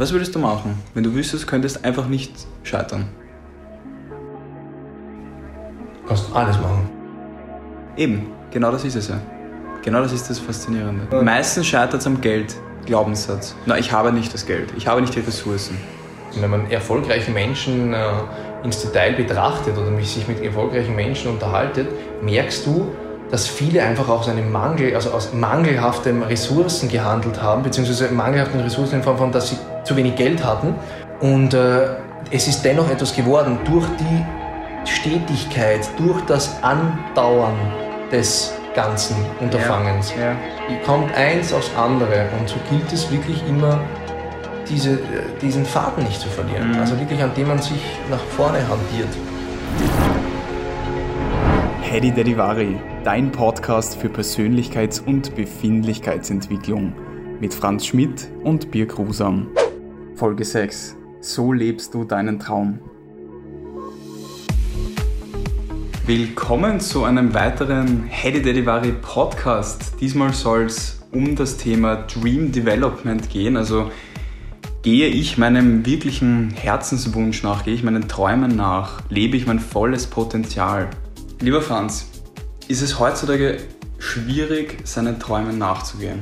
Was würdest du machen, wenn du wüsstest, könntest einfach nicht scheitern? Du kannst alles machen. Eben, genau das ist es ja. Genau das ist das Faszinierende. Ja. Meistens scheitert es am Geld, Glaubenssatz. Na, ich habe nicht das Geld, ich habe nicht die Ressourcen. Wenn man erfolgreiche Menschen äh, ins Detail betrachtet oder sich mit erfolgreichen Menschen unterhaltet, merkst du, dass viele einfach aus einem Mangel, also aus mangelhaften Ressourcen gehandelt haben, beziehungsweise mangelhaften Ressourcen in Form von, dass sie zu wenig Geld hatten. Und äh, es ist dennoch etwas geworden durch die Stetigkeit, durch das Andauern des ganzen Unterfangens. Ja, ja. Kommt eins aufs andere und so gilt es wirklich immer, diese, diesen Faden nicht zu verlieren. Mhm. Also wirklich, an dem man sich nach vorne handiert. Hedy Dedivari, dein Podcast für Persönlichkeits- und Befindlichkeitsentwicklung mit Franz Schmidt und Birk Rusam. Folge 6. So lebst du deinen Traum. Willkommen zu einem weiteren Hedy Dedivari Podcast. Diesmal soll es um das Thema Dream Development gehen, also gehe ich meinem wirklichen Herzenswunsch nach, gehe ich meinen Träumen nach, lebe ich mein volles Potenzial. Lieber Franz, ist es heutzutage schwierig, seinen Träumen nachzugehen?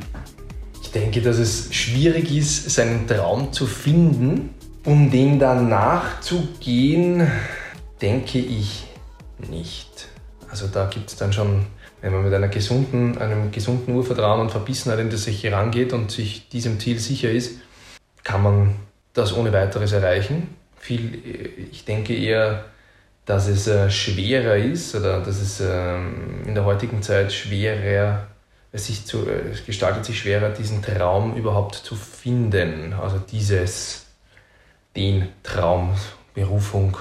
Ich denke, dass es schwierig ist, seinen Traum zu finden. Um dem dann nachzugehen, denke ich nicht. Also da gibt es dann schon, wenn man mit einer gesunden, einem gesunden Urvertrauen und Verbissenheit in das sich herangeht und sich diesem Ziel sicher ist, kann man das ohne weiteres erreichen. Viel, ich denke eher, dass es äh, schwerer ist oder dass es ähm, in der heutigen Zeit schwerer, es, sich zu, äh, es gestaltet sich schwerer, diesen Traum überhaupt zu finden. Also dieses, den Traum, Berufung,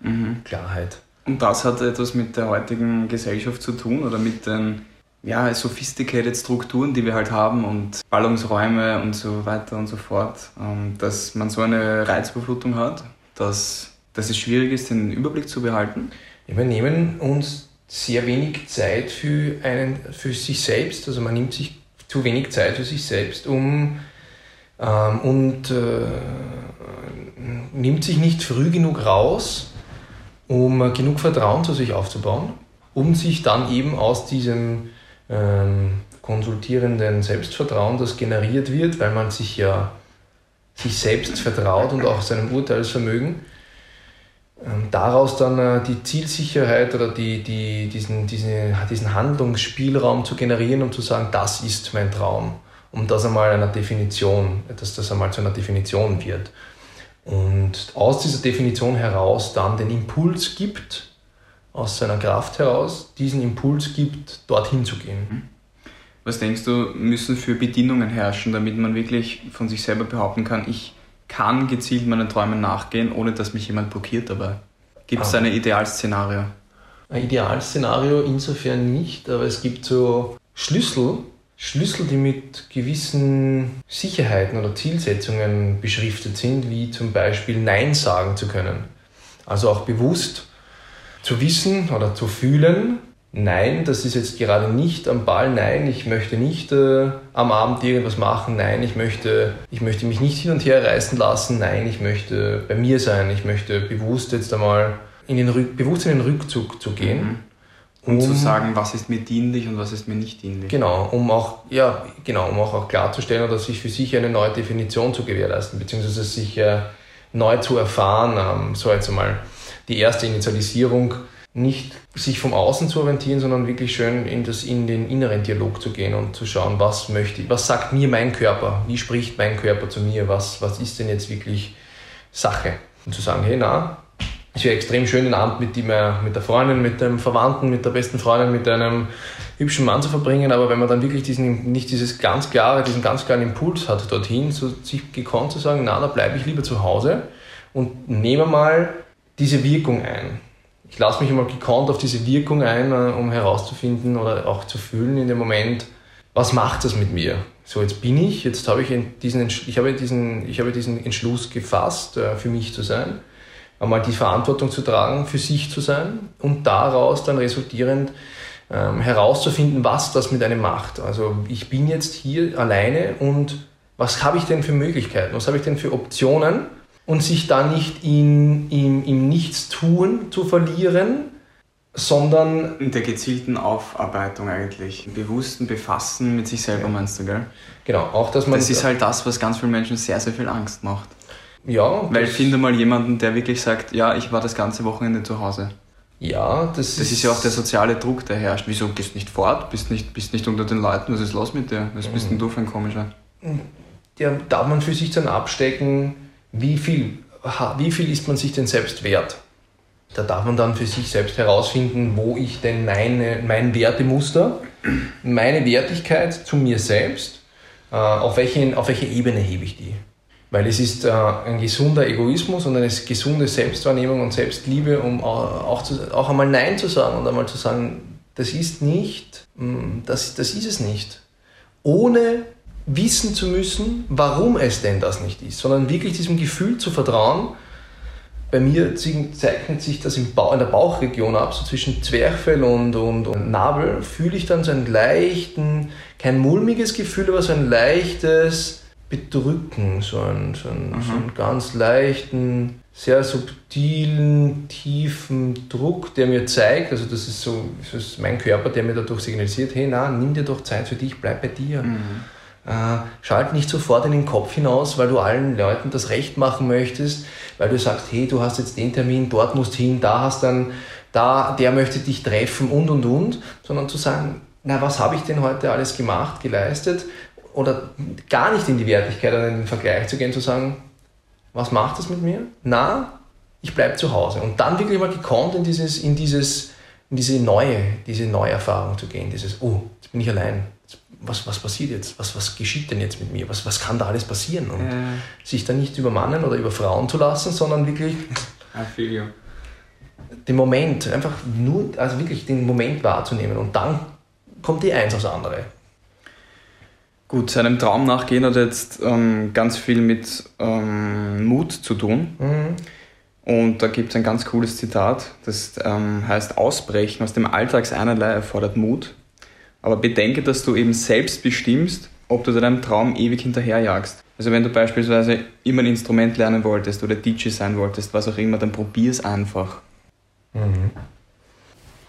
mhm. Klarheit. Und das hat etwas mit der heutigen Gesellschaft zu tun oder mit den ja, sophisticated Strukturen, die wir halt haben und Ballungsräume und so weiter und so fort, ähm, dass man so eine Reizüberflutung hat, dass, dass es schwierig ist, den Überblick zu behalten. Ja, wir nehmen uns sehr wenig Zeit für, einen, für sich selbst, also man nimmt sich zu wenig Zeit für sich selbst, um ähm, und äh, nimmt sich nicht früh genug raus, um genug Vertrauen zu sich aufzubauen, um sich dann eben aus diesem ähm, konsultierenden Selbstvertrauen, das generiert wird, weil man sich ja sich selbst vertraut und auch seinem Urteilsvermögen, daraus dann äh, die Zielsicherheit oder die, die, diesen, diesen, diesen Handlungsspielraum zu generieren, um zu sagen, das ist mein Traum, um das einmal einer Definition, dass das einmal zu einer Definition wird. Und aus dieser Definition heraus dann den Impuls gibt, aus seiner Kraft heraus diesen Impuls gibt, dorthin zu gehen. Mhm. Was denkst du, müssen für Bedingungen herrschen, damit man wirklich von sich selber behaupten kann, ich kann gezielt meinen Träumen nachgehen, ohne dass mich jemand blockiert dabei? Gibt es ah. ein Idealszenario? Ein Idealszenario insofern nicht, aber es gibt so Schlüssel, Schlüssel, die mit gewissen Sicherheiten oder Zielsetzungen beschriftet sind, wie zum Beispiel Nein sagen zu können. Also auch bewusst zu wissen oder zu fühlen, nein, das ist jetzt gerade nicht am Ball, nein, ich möchte nicht äh, am Abend irgendwas machen, nein, ich möchte, ich möchte mich nicht hin und her reißen lassen, nein, ich möchte bei mir sein, ich möchte bewusst jetzt einmal in den, Rück, bewusst in den Rückzug zu gehen. Mhm. Um, um, zu sagen, was ist mir dienlich und was ist mir nicht dienlich. Genau, um auch, ja, genau, um auch, auch klarzustellen oder sich für sich eine neue Definition zu gewährleisten, beziehungsweise sich äh, neu zu erfahren, ähm, so jetzt einmal die erste Initialisierung nicht sich vom Außen zu orientieren, sondern wirklich schön in, das, in den inneren Dialog zu gehen und zu schauen, was möchte ich, was sagt mir mein Körper, wie spricht mein Körper zu mir, was, was ist denn jetzt wirklich Sache. Und zu sagen, hey, na, es wäre extrem schön, den Abend mit, die, mit der Freundin, mit dem Verwandten, mit der besten Freundin, mit einem hübschen Mann zu verbringen, aber wenn man dann wirklich diesen, nicht dieses ganz klare, diesen ganz klaren Impuls hat dorthin, so sich gekonnt zu sagen, na, da bleibe ich lieber zu Hause und nehme mal diese Wirkung ein. Ich lasse mich immer gekonnt auf diese Wirkung ein, äh, um herauszufinden oder auch zu fühlen in dem Moment, was macht das mit mir? So, jetzt bin ich, jetzt habe ich diesen, ich habe diesen, ich habe diesen Entschluss gefasst, äh, für mich zu sein, einmal die Verantwortung zu tragen, für sich zu sein und daraus dann resultierend ähm, herauszufinden, was das mit einem macht. Also ich bin jetzt hier alleine und Was habe ich denn für Möglichkeiten? Was habe ich denn für Optionen? Und sich da nicht in, in, im Nichtstun zu verlieren, sondern... In der gezielten Aufarbeitung eigentlich. Im bewussten Befassen mit sich selber, ja. meinst du, gell? Genau, auch dass man... Das ist halt das, was ganz vielen Menschen sehr, sehr viel Angst macht. Ja. Weil finde mal jemanden, der wirklich sagt, ja, ich war das ganze Wochenende zu Hause. Ja, das, das ist, ist ja auch der soziale Druck, der herrscht. Wieso gehst du nicht fort? Bist nicht, bist nicht unter den Leuten? Was ist los mit dir? Was bist denn du für ein komischer? Ja, darf man für sich dann abstecken, wie viel, wie viel ist man sich denn selbst wert? Da darf man dann für sich selbst herausfinden, wo ich denn meine, mein Wertemuster, meine Wertigkeit zu mir selbst, äh, auf, welche, auf welche Ebene hebe ich die? Weil es ist äh, ein gesunder Egoismus und eine gesunde Selbstwahrnehmung und Selbstliebe, um auch, zu, auch einmal Nein zu sagen und einmal zu sagen, das ist nicht, mm, das, das ist es nicht. Ohne wissen zu müssen, warum es denn das nicht ist, sondern wirklich diesem Gefühl zu vertrauen. Bei mir zeichnet sich das in der Bauchregion ab, so zwischen Zwerchfell und, und, und Nabel fühle ich dann so einen leichten, kein mulmiges Gefühl, aber so ein leichtes, bedrücken, so einen, so einen, mhm. so einen ganz leichten, sehr subtilen, tiefen Druck, der mir zeigt, also das ist so das ist mein Körper, der mir dadurch signalisiert, hey, na, nimm dir doch Zeit für dich, bleib bei dir. Mhm. Äh, schalt nicht sofort in den Kopf hinaus, weil du allen Leuten das Recht machen möchtest, weil du sagst, hey, du hast jetzt den Termin, dort musst hin, da hast dann, da, der möchte dich treffen und und und, sondern zu sagen, na, was habe ich denn heute alles gemacht, geleistet? oder gar nicht in die Wertigkeit oder in den Vergleich zu gehen, zu sagen, was macht das mit mir? Na, ich bleibe zu Hause. Und dann wirklich mal gekonnt in, dieses, in, dieses, in diese neue, diese neue zu gehen, dieses, oh, jetzt bin ich allein. Was, was passiert jetzt? Was, was geschieht denn jetzt mit mir? Was, was kann da alles passieren? Und ja. sich dann nicht übermannen oder überfrauen zu lassen, sondern wirklich I feel you. den Moment, einfach nur, also wirklich den Moment wahrzunehmen. Und dann kommt die Eins aufs andere. Gut, seinem Traum nachgehen hat jetzt ähm, ganz viel mit ähm, Mut zu tun. Mhm. Und da gibt es ein ganz cooles Zitat, das ähm, heißt, Ausbrechen aus dem Alltagseinerlei erfordert Mut. Aber bedenke, dass du eben selbst bestimmst, ob du deinem Traum ewig hinterherjagst. Also wenn du beispielsweise immer ein Instrument lernen wolltest oder DJ sein wolltest, was auch immer, dann probier es einfach. Mhm.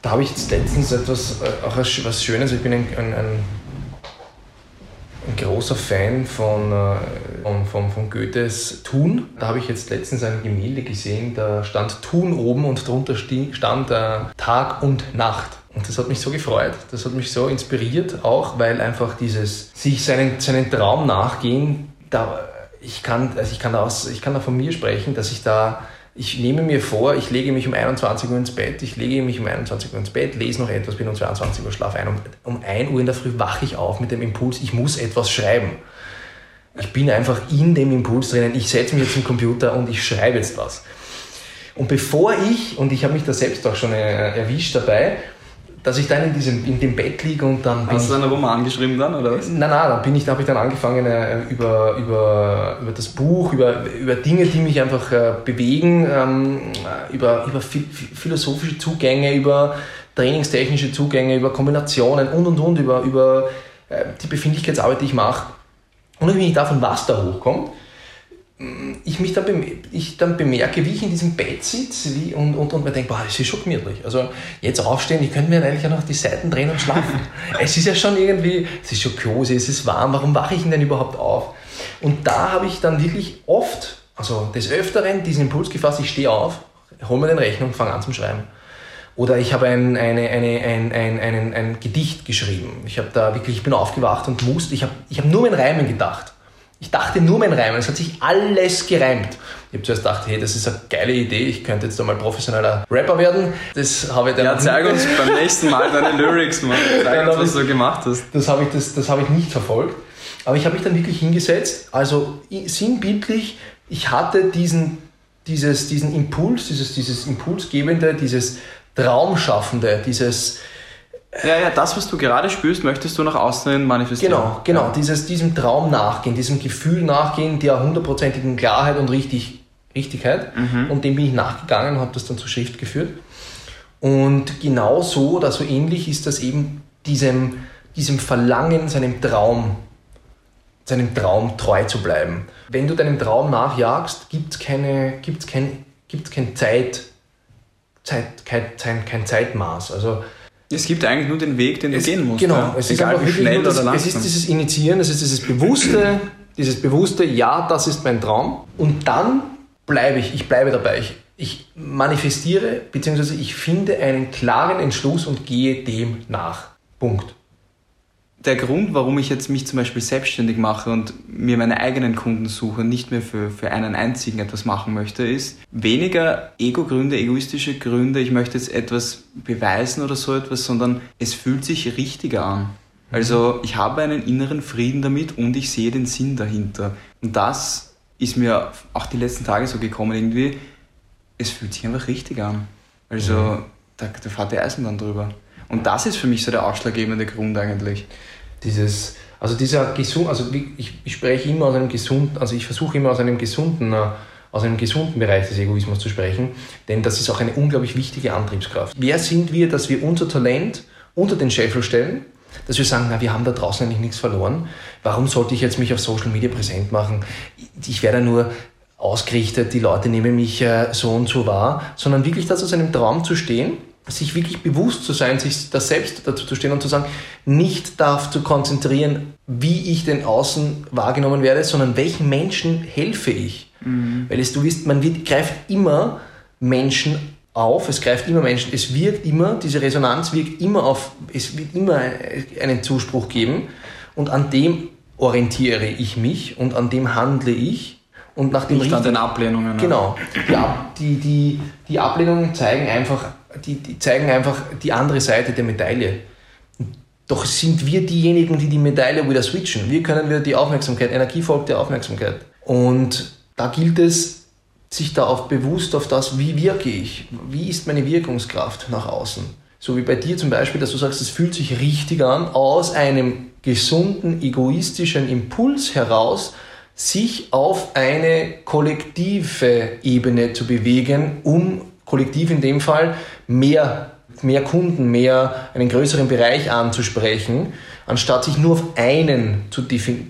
Da habe ich jetzt letztens etwas, äh, auch was Schönes, ich bin ein, ein, ein ein großer Fan von, äh, von, von, von Goethes Thun. Da habe ich jetzt letztens ein Gemälde gesehen, da stand Thun oben und darunter stand äh, Tag und Nacht. Und das hat mich so gefreut, das hat mich so inspiriert, auch weil einfach dieses sich seinen, seinen Traum nachgehen, da, ich, kann, also ich, kann da aus, ich kann da von mir sprechen, dass ich da ich nehme mir vor, ich lege mich um 21 Uhr ins Bett, ich lege mich um 21 Uhr ins Bett, lese noch etwas, bin um 22 Uhr schlaf ein. Um, um 1 Uhr in der Früh wache ich auf mit dem Impuls, ich muss etwas schreiben. Ich bin einfach in dem Impuls drinnen, ich setze mich jetzt im Computer und ich schreibe jetzt was. Und bevor ich, und ich habe mich da selbst auch schon äh, erwischt dabei, dass ich dann in, diesem, in dem Bett liege und dann. Hast du dann einen Roman geschrieben dann, oder was? Nein, nein, dann bin ich, da habe ich dann angefangen äh, über, über, über das Buch, über, über Dinge, die mich einfach äh, bewegen, ähm, über, über philosophische Zugänge, über trainingstechnische Zugänge, über Kombinationen und und und, über, über äh, die Befindlichkeitsarbeit, die ich mache. Ich davon was da hochkommt, ich mich dann, ich dann bemerke, wie ich in diesem Bett sitze wie, und, und, und mir denke, boah, das ist schon gemütlich. Also jetzt aufstehen, ich könnte mir eigentlich auch noch die Seiten drehen und schlafen. es ist ja schon irgendwie, es ist schon cozy, es ist warm, warum wache ich denn überhaupt auf? Und da habe ich dann wirklich oft, also des Öfteren, diesen Impuls gefasst, ich stehe auf, hole mir den Rechner und fange an zum Schreiben. Oder ich habe ein, eine, eine, ein, ein, ein, ein Gedicht geschrieben. Ich habe da wirklich, ich bin aufgewacht und musste, ich habe ich hab nur mein Reimen gedacht. Ich dachte nur mein Reimen, es hat sich alles gereimt. Ich habe zuerst gedacht, hey, das ist eine geile Idee, ich könnte jetzt einmal professioneller Rapper werden. Das habe ich dann Ja, zeig uns beim nächsten Mal deine Lyrics, Mann. Zeig uns, was du gemacht hast. Das habe ich, das, das habe ich nicht verfolgt. Aber ich habe mich dann wirklich hingesetzt, also sinnbildlich, ich hatte diesen, dieses, diesen Impuls, dieses, dieses Impulsgebende, dieses Traumschaffende, dieses ja, ja, das, was du gerade spürst, möchtest du nach außen manifestieren. Genau, genau, ja. dieses, diesem Traum nachgehen, diesem Gefühl nachgehen, der hundertprozentigen Klarheit und Richtig, Richtigkeit. Mhm. Und dem bin ich nachgegangen und habe das dann zur Schrift geführt. Und genau so oder so ähnlich ist das eben diesem, diesem Verlangen, seinem Traum seinem Traum treu zu bleiben. Wenn du deinem Traum nachjagst, gibt es keine, gibt's kein, gibt's kein, Zeit, Zeit, kein, kein Zeitmaß. Also, es gibt eigentlich nur den Weg, den es, du gehen musst. Genau, ja? es Egal ist wie schnell das, oder langsam. Es ist dieses Initiieren, es ist dieses bewusste, dieses bewusste, ja, das ist mein Traum. Und dann bleibe ich, ich bleibe dabei. Ich, ich manifestiere, beziehungsweise ich finde einen klaren Entschluss und gehe dem nach. Punkt der Grund, warum ich jetzt mich zum Beispiel selbstständig mache und mir meine eigenen Kunden suche, nicht mehr für, für einen einzigen etwas machen möchte, ist weniger Ego-Gründe, egoistische Gründe, ich möchte jetzt etwas beweisen oder so etwas, sondern es fühlt sich richtiger an. Also ich habe einen inneren Frieden damit und ich sehe den Sinn dahinter. Und das ist mir auch die letzten Tage so gekommen irgendwie. Es fühlt sich einfach richtig an. Also mhm. da, da fährt der Eisenbahn drüber. Und das ist für mich so der ausschlaggebende Grund eigentlich. Dieses, also dieser gesund, also ich, ich spreche immer aus einem gesunden, also ich versuche immer aus einem gesunden, äh, aus einem gesunden Bereich des Egoismus zu sprechen, denn das ist auch eine unglaublich wichtige Antriebskraft. Wer sind wir, dass wir unser Talent unter den Scheffel stellen, dass wir sagen, na, wir haben da draußen eigentlich nichts verloren. Warum sollte ich jetzt mich auf Social Media präsent machen? Ich werde nur ausgerichtet, die Leute nehmen mich äh, so und so wahr, sondern wirklich das aus einem Traum zu stehen sich wirklich bewusst zu sein, sich das selbst dazu zu stehen und zu sagen, nicht darauf zu konzentrieren, wie ich den Außen wahrgenommen werde, sondern welchen Menschen helfe ich. Mhm. Weil es, du wirst, man wird, greift immer Menschen auf, es greift immer Menschen, es wirkt immer, diese Resonanz wirkt immer auf, es wird immer einen Zuspruch geben und an dem orientiere ich mich und an dem handle ich und nach dem Nicht an den Ablehnungen. Genau. Die, die, die, die Ablehnungen zeigen einfach die, die zeigen einfach die andere Seite der Medaille. Doch sind wir diejenigen, die die Medaille wieder switchen. Wir können wieder die Aufmerksamkeit, Energie folgt der Aufmerksamkeit. Und da gilt es, sich da auf bewusst auf das, wie wirke ich, wie ist meine Wirkungskraft nach außen. So wie bei dir zum Beispiel, dass du sagst, es fühlt sich richtig an, aus einem gesunden, egoistischen Impuls heraus, sich auf eine kollektive Ebene zu bewegen, um kollektiv in dem Fall mehr, mehr Kunden, mehr einen größeren Bereich anzusprechen, anstatt sich nur auf einen zu,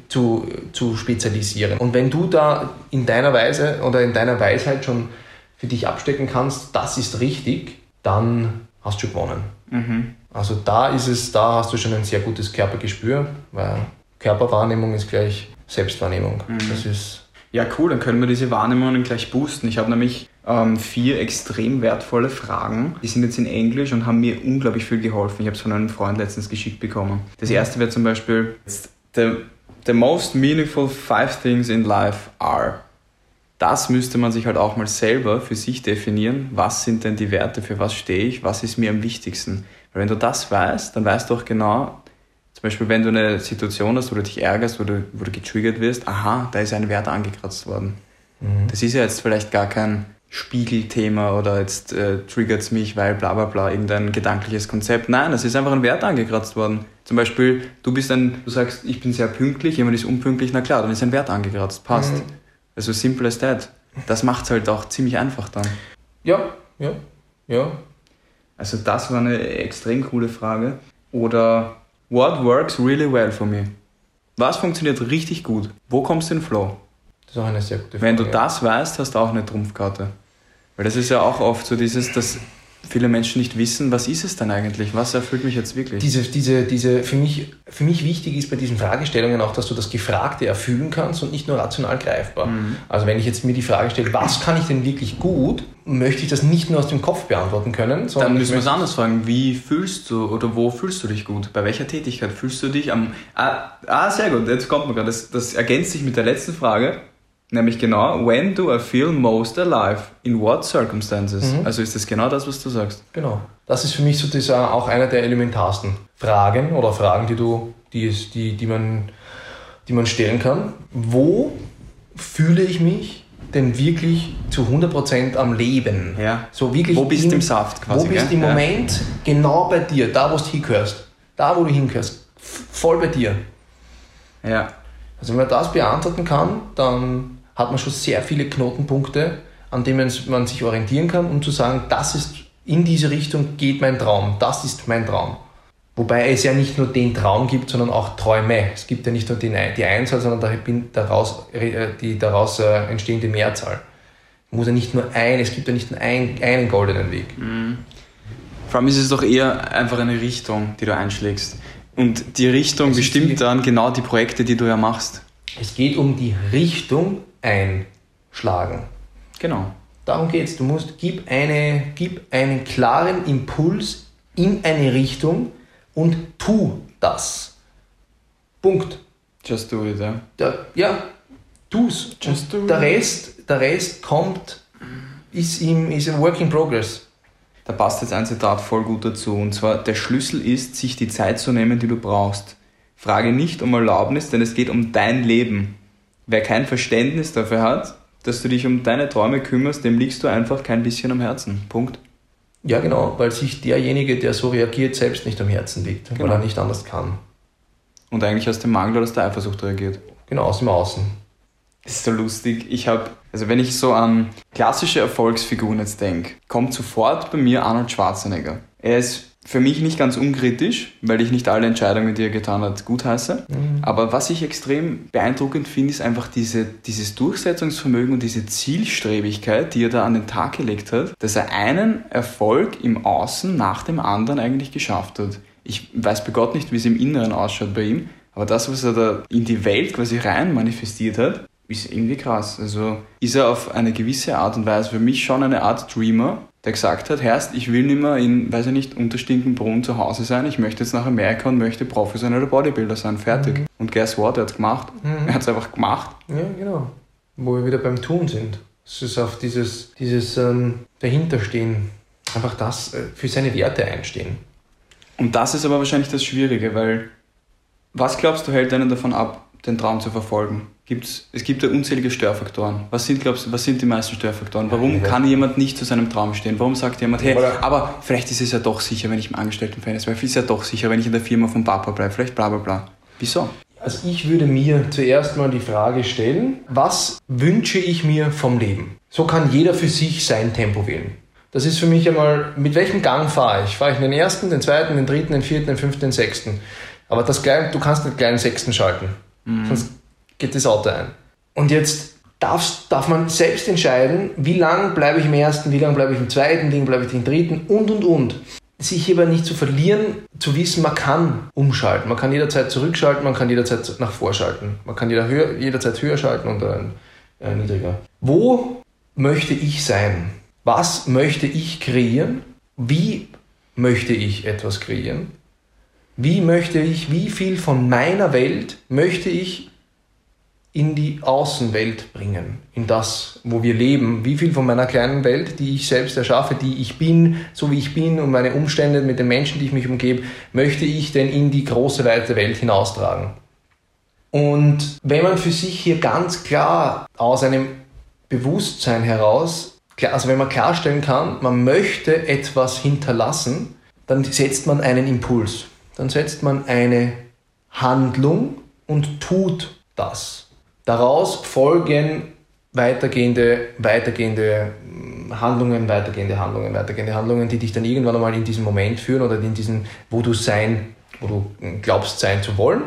zu, zu spezialisieren. Und wenn du da in deiner Weise oder in deiner Weisheit schon für dich abstecken kannst, das ist richtig, dann hast du gewonnen. Mhm. Also da ist es, da hast du schon ein sehr gutes Körpergespür, weil Körperwahrnehmung ist gleich Selbstwahrnehmung. Mhm. Das ist ja, cool, dann können wir diese Wahrnehmungen gleich boosten. Ich habe nämlich ähm, vier extrem wertvolle Fragen. Die sind jetzt in Englisch und haben mir unglaublich viel geholfen. Ich habe es von einem Freund letztens geschickt bekommen. Das erste wäre zum Beispiel: the, the most meaningful five things in life are. Das müsste man sich halt auch mal selber für sich definieren. Was sind denn die Werte? Für was stehe ich? Was ist mir am wichtigsten? Weil wenn du das weißt, dann weißt du auch genau, zum Beispiel, wenn du eine Situation hast, wo du dich ärgerst, wo du, wo du getriggert wirst, aha, da ist ein Wert angekratzt worden. Mhm. Das ist ja jetzt vielleicht gar kein Spiegelthema oder jetzt äh, triggert es mich, weil bla bla bla, irgendein gedankliches Konzept. Nein, es ist einfach ein Wert angekratzt worden. Zum Beispiel, du bist ein, du sagst, ich bin sehr pünktlich, jemand ist unpünktlich, na klar, dann ist ein Wert angekratzt, passt. Mhm. Also simple as that. Das macht es halt auch ziemlich einfach dann. Ja, ja, ja. Also das war eine extrem coole Frage. Oder what works really well for me? Was funktioniert richtig gut? Wo kommst du in den Flow? Das ist auch eine sehr gute Frage. Wenn du das weißt, hast du auch eine Trumpfkarte. Weil das ist ja auch oft so dieses, dass viele Menschen nicht wissen, was ist es dann eigentlich? Was erfüllt mich jetzt wirklich? Diese, diese, diese, für, mich, für mich wichtig ist bei diesen Fragestellungen auch, dass du das Gefragte erfüllen kannst und nicht nur rational greifbar. Mhm. Also wenn ich jetzt mir die Frage stelle, was kann ich denn wirklich gut, möchte ich das nicht nur aus dem Kopf beantworten können. Dann müssen wir es anders fragen. Wie fühlst du oder wo fühlst du dich gut? Bei welcher Tätigkeit fühlst du dich am... Ah, ah sehr gut, jetzt kommt man gerade. Das, das ergänzt sich mit der letzten Frage. Nämlich genau, when do I feel most alive? In what circumstances? Mhm. Also ist das genau das, was du sagst. Genau. Das ist für mich so dieser, auch einer der elementarsten Fragen oder Fragen, die, du, die, die, die, man, die man stellen kann. Wo fühle ich mich denn wirklich zu 100% am Leben? Ja. So wirklich wo bist du im Saft quasi? Wo bist du im Moment ja. genau bei dir, da wo du hingehörst? Da wo du hingehörst. Voll bei dir. Ja. Also wenn man das beantworten kann, dann hat man schon sehr viele Knotenpunkte, an denen man sich orientieren kann, um zu sagen, das ist in diese Richtung geht mein Traum, das ist mein Traum. Wobei es ja nicht nur den Traum gibt, sondern auch Träume. Es gibt ja nicht nur die, die Einzahl, sondern daraus, äh, die daraus äh, entstehende Mehrzahl. Es muss ja nicht nur ein, es gibt ja nicht nur ein, einen goldenen Weg. Mhm. Vor allem ist es doch eher einfach eine Richtung, die du einschlägst. Und die Richtung bestimmt die, dann genau die Projekte, die du ja machst. Es geht um die Richtung einschlagen. Genau. Darum geht es. Du musst, gib, eine, gib einen klaren Impuls in eine Richtung und tu das. Punkt. Just do it, ja. Der, ja, tu's. Just do der it. Rest, der Rest kommt, ist, im, ist a work in progress. Da passt jetzt ein Zitat voll gut dazu. Und zwar, der Schlüssel ist, sich die Zeit zu nehmen, die du brauchst. Frage nicht um Erlaubnis, denn es geht um dein Leben. Wer kein Verständnis dafür hat, dass du dich um deine Träume kümmerst, dem liegst du einfach kein bisschen am Herzen. Punkt. Ja, genau, weil sich derjenige, der so reagiert, selbst nicht am Herzen liegt, genau. weil er nicht anders kann. Und eigentlich aus dem Mangel oder aus der Eifersucht reagiert. Genau, aus dem Außen. Das ist so lustig. Ich habe, also wenn ich so an klassische Erfolgsfiguren jetzt denke, kommt sofort bei mir Arnold Schwarzenegger. Er ist für mich nicht ganz unkritisch, weil ich nicht alle Entscheidungen, die er getan hat, gutheiße. Mhm. Aber was ich extrem beeindruckend finde, ist einfach diese, dieses Durchsetzungsvermögen und diese Zielstrebigkeit, die er da an den Tag gelegt hat, dass er einen Erfolg im Außen nach dem anderen eigentlich geschafft hat. Ich weiß bei Gott nicht, wie es im Inneren ausschaut bei ihm, aber das, was er da in die Welt quasi rein manifestiert hat, ist irgendwie krass. Also ist er auf eine gewisse Art und Weise für mich schon eine Art Dreamer, der gesagt hat, Herrst, ich will nicht mehr in, weiß ich nicht, Unterstinkenbrunn zu Hause sein, ich möchte jetzt nach Amerika und möchte professioneller Bodybuilder sein, fertig. Mhm. Und guess what, er hat es gemacht. Mhm. Er hat es einfach gemacht. Ja, genau. Wo wir wieder beim Tun sind. Es ist auf dieses, dieses ähm, Dahinterstehen, einfach das, äh, für seine Werte einstehen. Und das ist aber wahrscheinlich das Schwierige, weil was glaubst du, hält einen davon ab, den Traum zu verfolgen? Gibt's, es gibt ja unzählige Störfaktoren. Was sind, glaubst du, was sind die meisten Störfaktoren? Warum ja, kann jemand nicht zu seinem Traum stehen? Warum sagt jemand, hey, aber vielleicht ist es ja doch sicher, wenn ich im Angestelltenverhältnis bleibe. Vielleicht ist es ja doch sicher, wenn ich in der Firma von Papa bleibe. Vielleicht bla bla bla. Wieso? Also ich würde mir zuerst mal die Frage stellen, was wünsche ich mir vom Leben? So kann jeder für sich sein Tempo wählen. Das ist für mich einmal, mit welchem Gang fahre ich? Fahre ich in den ersten, den zweiten, den dritten, den vierten, den fünften, den sechsten? Aber das kleine, du kannst den kleinen sechsten schalten. Mhm. Sonst geht das Auto ein. Und jetzt darf, darf man selbst entscheiden, wie lange bleibe ich im ersten, wie lange bleibe ich im zweiten, wie lange bleibe ich im dritten und und und. Sich hierbei nicht zu verlieren, zu wissen, man kann umschalten. Man kann jederzeit zurückschalten, man kann jederzeit nach vorschalten. Man kann jeder höher, jederzeit höher schalten oder äh, niedriger. Wo möchte ich sein? Was möchte ich kreieren? Wie möchte ich etwas kreieren? Wie möchte ich, wie viel von meiner Welt möchte ich in die Außenwelt bringen, in das, wo wir leben. Wie viel von meiner kleinen Welt, die ich selbst erschaffe, die ich bin, so wie ich bin und meine Umstände mit den Menschen, die ich mich umgebe, möchte ich denn in die große, weite Welt hinaustragen? Und wenn man für sich hier ganz klar aus einem Bewusstsein heraus, also wenn man klarstellen kann, man möchte etwas hinterlassen, dann setzt man einen Impuls, dann setzt man eine Handlung und tut das. Daraus folgen weitergehende, weitergehende hm, Handlungen, weitergehende Handlungen, weitergehende Handlungen, die dich dann irgendwann einmal in diesen Moment führen oder in diesen, wo du sein, wo du glaubst sein zu wollen.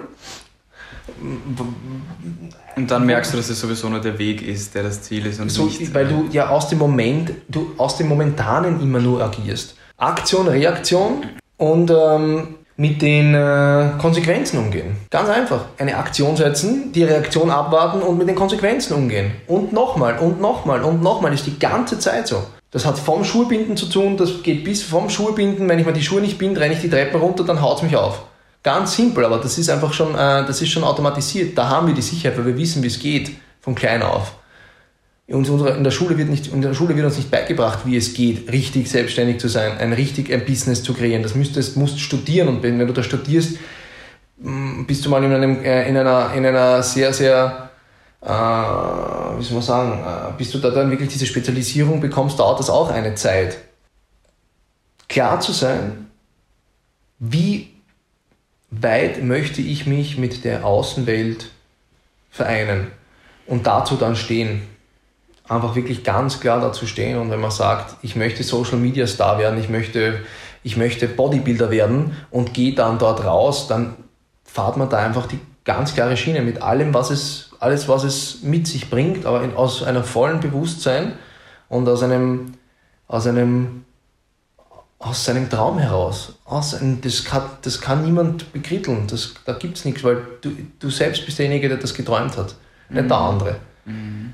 Und dann merkst du, dass es sowieso nur der Weg ist, der das Ziel ist und so, nicht. Weil du ja aus dem Moment, du aus dem Momentanen immer nur agierst. Aktion, Reaktion und ähm, mit den äh, Konsequenzen umgehen. Ganz einfach. Eine Aktion setzen, die Reaktion abwarten und mit den Konsequenzen umgehen. Und nochmal und nochmal und nochmal. ist die ganze Zeit so. Das hat vom Schuhbinden zu tun, das geht bis vom Schuhbinden. Wenn ich mir die Schuhe nicht binde, renne ich die Treppen runter, dann haut es mich auf. Ganz simpel, aber das ist einfach schon, äh, das ist schon automatisiert. Da haben wir die Sicherheit, weil wir wissen, wie es geht, von klein auf. In, unserer, in, der Schule wird nicht, in der Schule wird uns nicht beigebracht, wie es geht, richtig selbstständig zu sein, ein richtig ein Business zu kreieren. Das müsstest, musst studieren und wenn, wenn du da studierst, mm, bist du mal in, einem, äh, in, einer, in einer sehr, sehr, äh, wie soll man sagen, äh, bis du da dann wirklich diese Spezialisierung bekommst, dauert das auch eine Zeit. Klar zu sein, wie weit möchte ich mich mit der Außenwelt vereinen und dazu dann stehen einfach wirklich ganz klar dazu stehen und wenn man sagt, ich möchte Social Media Star werden, ich möchte ich möchte Bodybuilder werden und gehe dann dort raus, dann fahrt man da einfach die ganz klare Schiene mit allem, was es, alles, was es mit sich bringt, aber in, aus einem vollen Bewusstsein und aus einem, aus einem, aus seinem Traum heraus. Aus einem, das, kann, das kann niemand bekritteln, das, da gibt es nichts, weil du, du selbst bist derjenige, der das geträumt hat, mhm. nicht der mhm. andere. Mhm.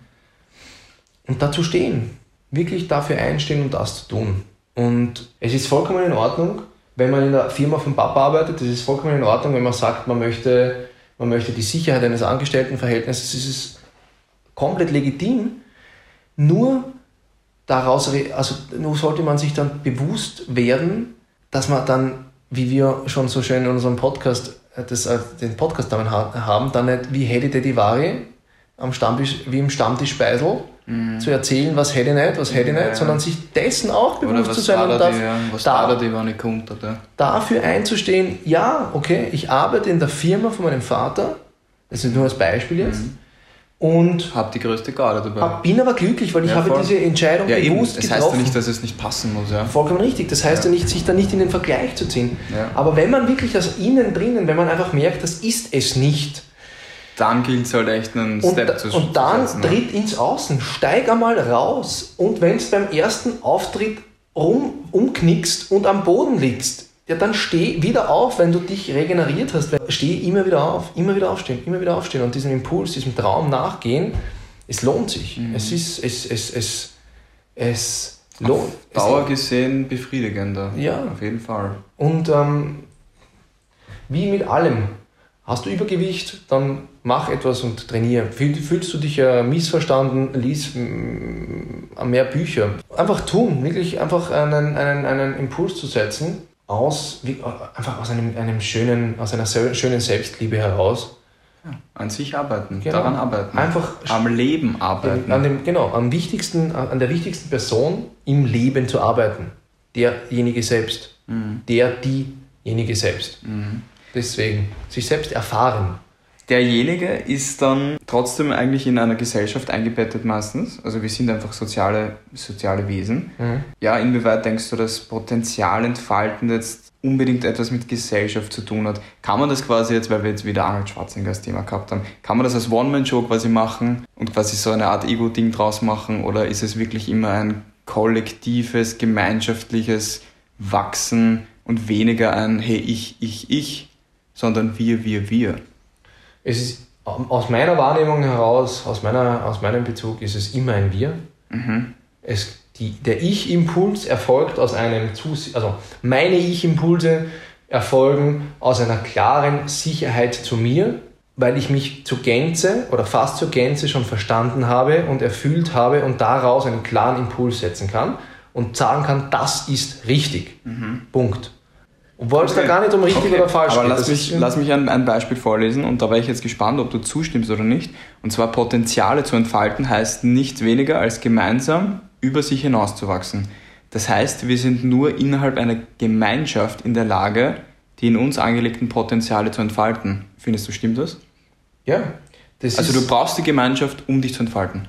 Und dazu stehen, wirklich dafür einstehen und das zu tun. Und es ist vollkommen in Ordnung, wenn man in der Firma von Papa arbeitet, es ist vollkommen in Ordnung, wenn man sagt, man möchte, man möchte die Sicherheit eines Angestelltenverhältnisses, es ist komplett legitim. Nur daraus, also nur sollte man sich dann bewusst werden, dass man dann, wie wir schon so schön in unserem Podcast, äh, das, äh, den Podcast haben, dann nicht wie Hedi Dedivari am Stammtisch, wie im Stammtisch Speisel, mhm. zu erzählen, was hätte ich nicht, was hätte ich nicht, ja. sondern sich dessen auch bewusst zu sein und darf, die, ja. was da, die, wenn ich kommt, oder? dafür einzustehen, ja, okay, ich arbeite in der Firma von meinem Vater, das ist nur als Beispiel jetzt, mhm. und habe die größte Garde dabei. Hab, bin aber glücklich, weil ich habe diese Entscheidung ja, bewusst eben. Das getroffen. heißt ja nicht, dass es nicht passen muss. Ja. Vollkommen richtig. Das heißt ja, nicht, sich da nicht in den Vergleich zu ziehen. Aber wenn man wirklich aus innen drinnen, wenn man einfach merkt, das ist es nicht, dann gilt es halt echt einen Step und, zu Und dann setzen, ne? tritt ins Außen, steig einmal raus und wenn es beim ersten Auftritt rum, umknickst und am Boden liegst, ja, dann steh wieder auf, wenn du dich regeneriert hast. Steh immer wieder auf, immer wieder aufstehen, immer wieder aufstehen und diesem Impuls, diesem Traum nachgehen. Es lohnt sich. Mhm. Es ist, es, es, es, es lohnt. Auf Dauer gesehen befriedigender. Ja. Auf jeden Fall. Und ähm, wie mit allem, Hast du Übergewicht, dann mach etwas und trainiere. Fühlst du dich äh, missverstanden, lies mehr Bücher. Einfach tun, wirklich einfach einen, einen, einen Impuls zu setzen, aus, wie, äh, einfach aus, einem, einem schönen, aus einer schönen Selbstliebe heraus. Ja, an sich arbeiten, genau. daran arbeiten. Einfach am Leben arbeiten. An dem, genau, am wichtigsten, an der wichtigsten Person im Leben zu arbeiten. Derjenige selbst. Mhm. Der, diejenige selbst. Mhm. Deswegen, sich selbst erfahren. Derjenige ist dann trotzdem eigentlich in einer Gesellschaft eingebettet meistens. Also wir sind einfach soziale, soziale Wesen. Mhm. Ja, inwieweit denkst du, dass Potenzial entfalten jetzt unbedingt etwas mit Gesellschaft zu tun hat? Kann man das quasi jetzt, weil wir jetzt wieder Arnold Schwarzenegger als Thema gehabt haben, kann man das als One-Man-Show quasi machen und quasi so eine Art Ego-Ding draus machen? Oder ist es wirklich immer ein kollektives, gemeinschaftliches Wachsen und weniger ein Hey, ich, ich, ich? sondern wir, wir, wir. Es ist aus meiner Wahrnehmung heraus, aus, meiner, aus meinem Bezug, ist es immer ein Wir. Mhm. Es, die, der Ich-Impuls erfolgt aus einem, Zus also meine Ich-Impulse erfolgen aus einer klaren Sicherheit zu mir, weil ich mich zur Gänze oder fast zur Gänze schon verstanden habe und erfüllt habe und daraus einen klaren Impuls setzen kann und sagen kann, das ist richtig. Mhm. Punkt. Obwohl es okay. da gar nicht um richtig okay. oder falsch Aber geht. lass mich, lass mich ein, ein, Beispiel vorlesen und da wäre ich jetzt gespannt, ob du zustimmst oder nicht. Und zwar Potenziale zu entfalten heißt nicht weniger als gemeinsam über sich hinauszuwachsen. Das heißt, wir sind nur innerhalb einer Gemeinschaft in der Lage, die in uns angelegten Potenziale zu entfalten. Findest du, stimmt das? Ja. Das also du brauchst die Gemeinschaft, um dich zu entfalten.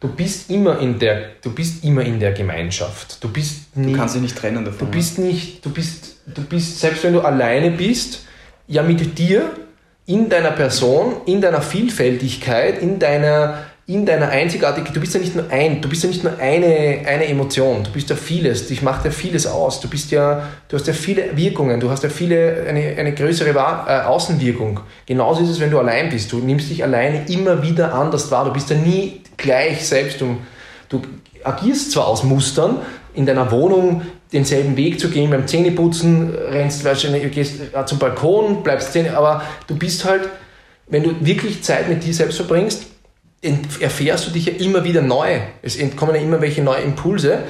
Du bist immer in der, du bist immer in der Gemeinschaft. Du bist nie, Du kannst dich nicht trennen davon. Du bist nicht, du bist du bist, selbst wenn du alleine bist, ja mit dir, in deiner Person, in deiner Vielfältigkeit, in deiner, in deiner Einzigartigkeit, du bist ja nicht nur ein, du bist ja nicht nur eine, eine Emotion, du bist ja vieles, dich macht ja vieles aus, du bist ja, du hast ja viele Wirkungen, du hast ja viele, eine, eine größere äh, Außenwirkung. Genauso ist es, wenn du allein bist, du nimmst dich alleine immer wieder anders wahr, du bist ja nie gleich selbst, du, du agierst zwar aus Mustern, in deiner Wohnung denselben Weg zu gehen beim Zähneputzen, rennst wahrscheinlich, gehst äh, zum Balkon, bleibst Zähne, aber du bist halt, wenn du wirklich Zeit mit dir selbst verbringst, erfährst du dich ja immer wieder neu. Es kommen ja immer welche neue Impulse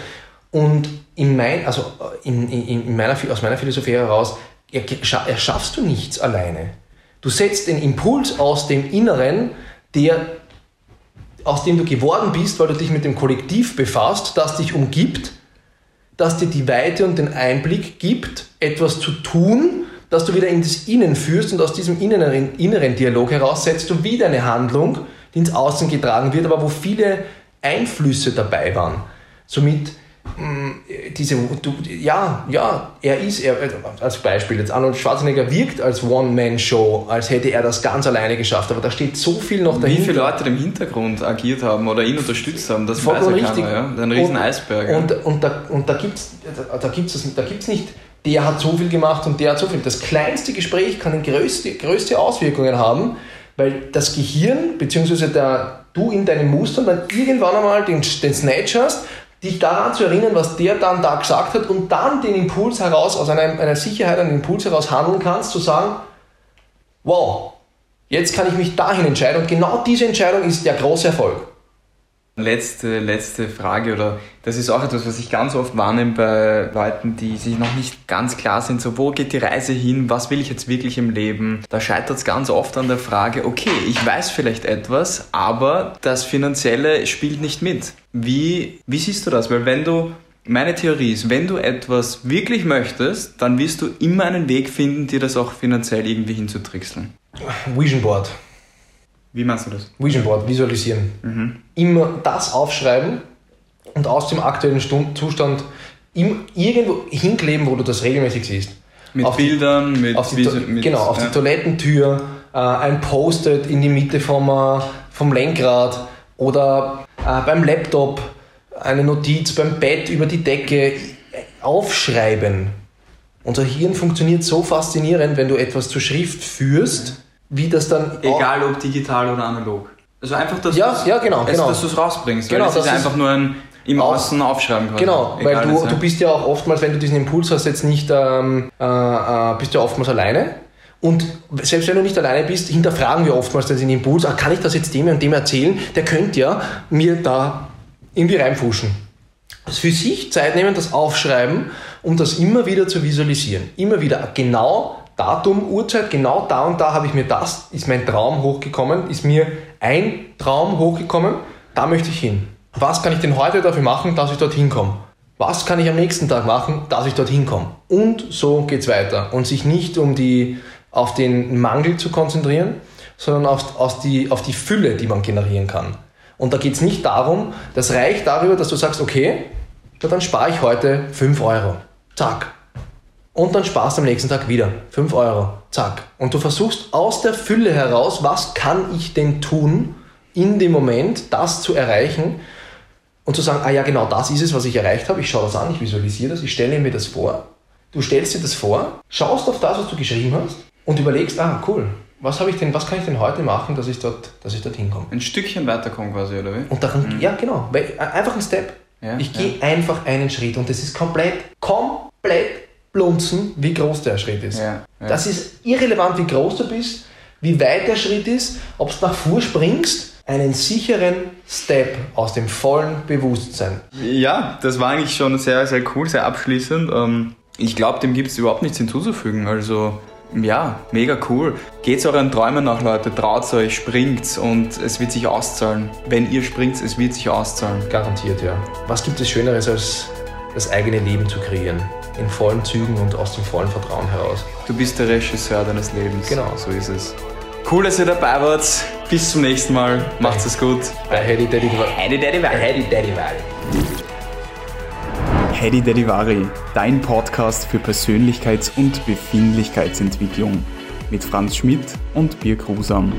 und in mein, also äh, in, in, in meiner, aus meiner Philosophie heraus erschaffst du nichts alleine. Du setzt den Impuls aus dem Inneren, der, aus dem du geworden bist, weil du dich mit dem Kollektiv befasst, das dich umgibt das dir die Weite und den Einblick gibt, etwas zu tun, dass du wieder in das Innen führst und aus diesem inneren, inneren Dialog heraus setzt du wieder eine Handlung, die ins Außen getragen wird, aber wo viele Einflüsse dabei waren. Somit diese, du, ja, ja, er ist, er, als Beispiel, jetzt Arnold Schwarzenegger wirkt als One-Man-Show, als hätte er das ganz alleine geschafft, aber da steht so viel noch dahinter. Wie viele Leute im Hintergrund agiert haben oder ihn unterstützt haben, das weiß ja keiner, ja? Ein riesen und, Eisberg. Und, und, da, und da gibt es da gibt's, da gibt's nicht, der hat so viel gemacht und der hat so viel. Das kleinste Gespräch kann größte, größte Auswirkungen haben, weil das Gehirn, beziehungsweise der, du in deinen Mustern dann irgendwann einmal den, den Snatch hast dich daran zu erinnern, was der dann da gesagt hat und dann den Impuls heraus, aus einer, einer Sicherheit, einen Impuls heraus handeln kannst, zu sagen, wow, jetzt kann ich mich dahin entscheiden und genau diese Entscheidung ist der große Erfolg. Letzte, letzte Frage, oder das ist auch etwas, was ich ganz oft wahrnehme bei Leuten, die sich noch nicht ganz klar sind, so wo geht die Reise hin, was will ich jetzt wirklich im Leben? Da scheitert es ganz oft an der Frage, okay, ich weiß vielleicht etwas, aber das Finanzielle spielt nicht mit. Wie, wie siehst du das? Weil wenn du meine Theorie ist, wenn du etwas wirklich möchtest, dann wirst du immer einen Weg finden, dir das auch finanziell irgendwie hinzutrickseln. Vision Board. Wie meinst du das? Vision Board, visualisieren. Mhm. Immer das aufschreiben und aus dem aktuellen Zustand irgendwo hinkleben, wo du das regelmäßig siehst. Mit auf Bildern, die, mit, auf die, mit, Genau, auf ja. die Toilettentür, äh, ein Post-it in die Mitte vom, äh, vom Lenkrad oder äh, beim Laptop, eine Notiz beim Bett über die Decke. Aufschreiben. Unser Hirn funktioniert so faszinierend, wenn du etwas zur Schrift führst wie das dann. Egal ob digital oder analog. Also einfach, dass ja, ja, genau, es, genau. dass du es rausbringst. Genau, weil das ist einfach nur ein im Außen aufschreiben kannst. Genau, weil du, du bist ja auch oftmals, wenn du diesen Impuls hast, jetzt nicht, ähm, äh, äh, bist du ja oftmals alleine. Und selbst wenn du nicht alleine bist, hinterfragen wir oftmals den Impuls, ah, kann ich das jetzt dem und dem erzählen? Der könnte ja mir da irgendwie reinfuschen. Das für sich Zeit nehmen, das aufschreiben, um das immer wieder zu visualisieren. Immer wieder genau Datum, Uhrzeit, genau da und da habe ich mir das, ist mein Traum hochgekommen, ist mir ein Traum hochgekommen, da möchte ich hin. Was kann ich denn heute dafür machen, dass ich dorthin komme? Was kann ich am nächsten Tag machen, dass ich dorthin komme? Und so geht es weiter. Und sich nicht um die, auf den Mangel zu konzentrieren, sondern auf, auf, die, auf die Fülle, die man generieren kann. Und da geht es nicht darum, das reicht darüber, dass du sagst, okay, dann spare ich heute 5 Euro. Zack, und dann sparst du am nächsten Tag wieder 5 Euro. Zack. Und du versuchst aus der Fülle heraus, was kann ich denn tun, in dem Moment das zu erreichen und zu sagen, ah ja, genau das ist es, was ich erreicht habe. Ich schaue das an, ich visualisiere das, ich stelle mir das vor. Du stellst dir das vor, schaust auf das, was du geschrieben hast und überlegst, ah cool, was habe ich denn, was kann ich denn heute machen, dass ich dort, dass ich dorthin komme? Ein Stückchen weiterkommen quasi, oder wie? Und daran, mhm. ja genau, einfach ein Step. Ja, ich ja. gehe einfach einen Schritt und das ist komplett, komplett blunzen, wie groß der Schritt ist. Ja, ja. Das ist irrelevant, wie groß du bist, wie weit der Schritt ist, ob du nach vor springst, einen sicheren Step aus dem vollen Bewusstsein. Ja, das war eigentlich schon sehr, sehr cool, sehr abschließend. Ähm, ich glaube, dem gibt es überhaupt nichts hinzuzufügen. Also ja, mega cool. Geht's euren Träumen nach, Leute. Traut euch, springt und es wird sich auszahlen. Wenn ihr springt, es wird sich auszahlen. Garantiert, ja. Was gibt es Schöneres, als das eigene Leben zu kreieren? In vollen Zügen und aus dem vollen Vertrauen heraus. Du bist der Regisseur deines Lebens. Genau. So ist es. Cool, dass ihr dabei wart. Bis zum nächsten Mal. Macht's es gut. Bei Heidi Daddy Heidi Daddy Vari. Heidi Daddy Vari. Heidi Daddy Vari, dein Podcast für Persönlichkeits- und Befindlichkeitsentwicklung mit Franz Schmidt und Birk Rusam.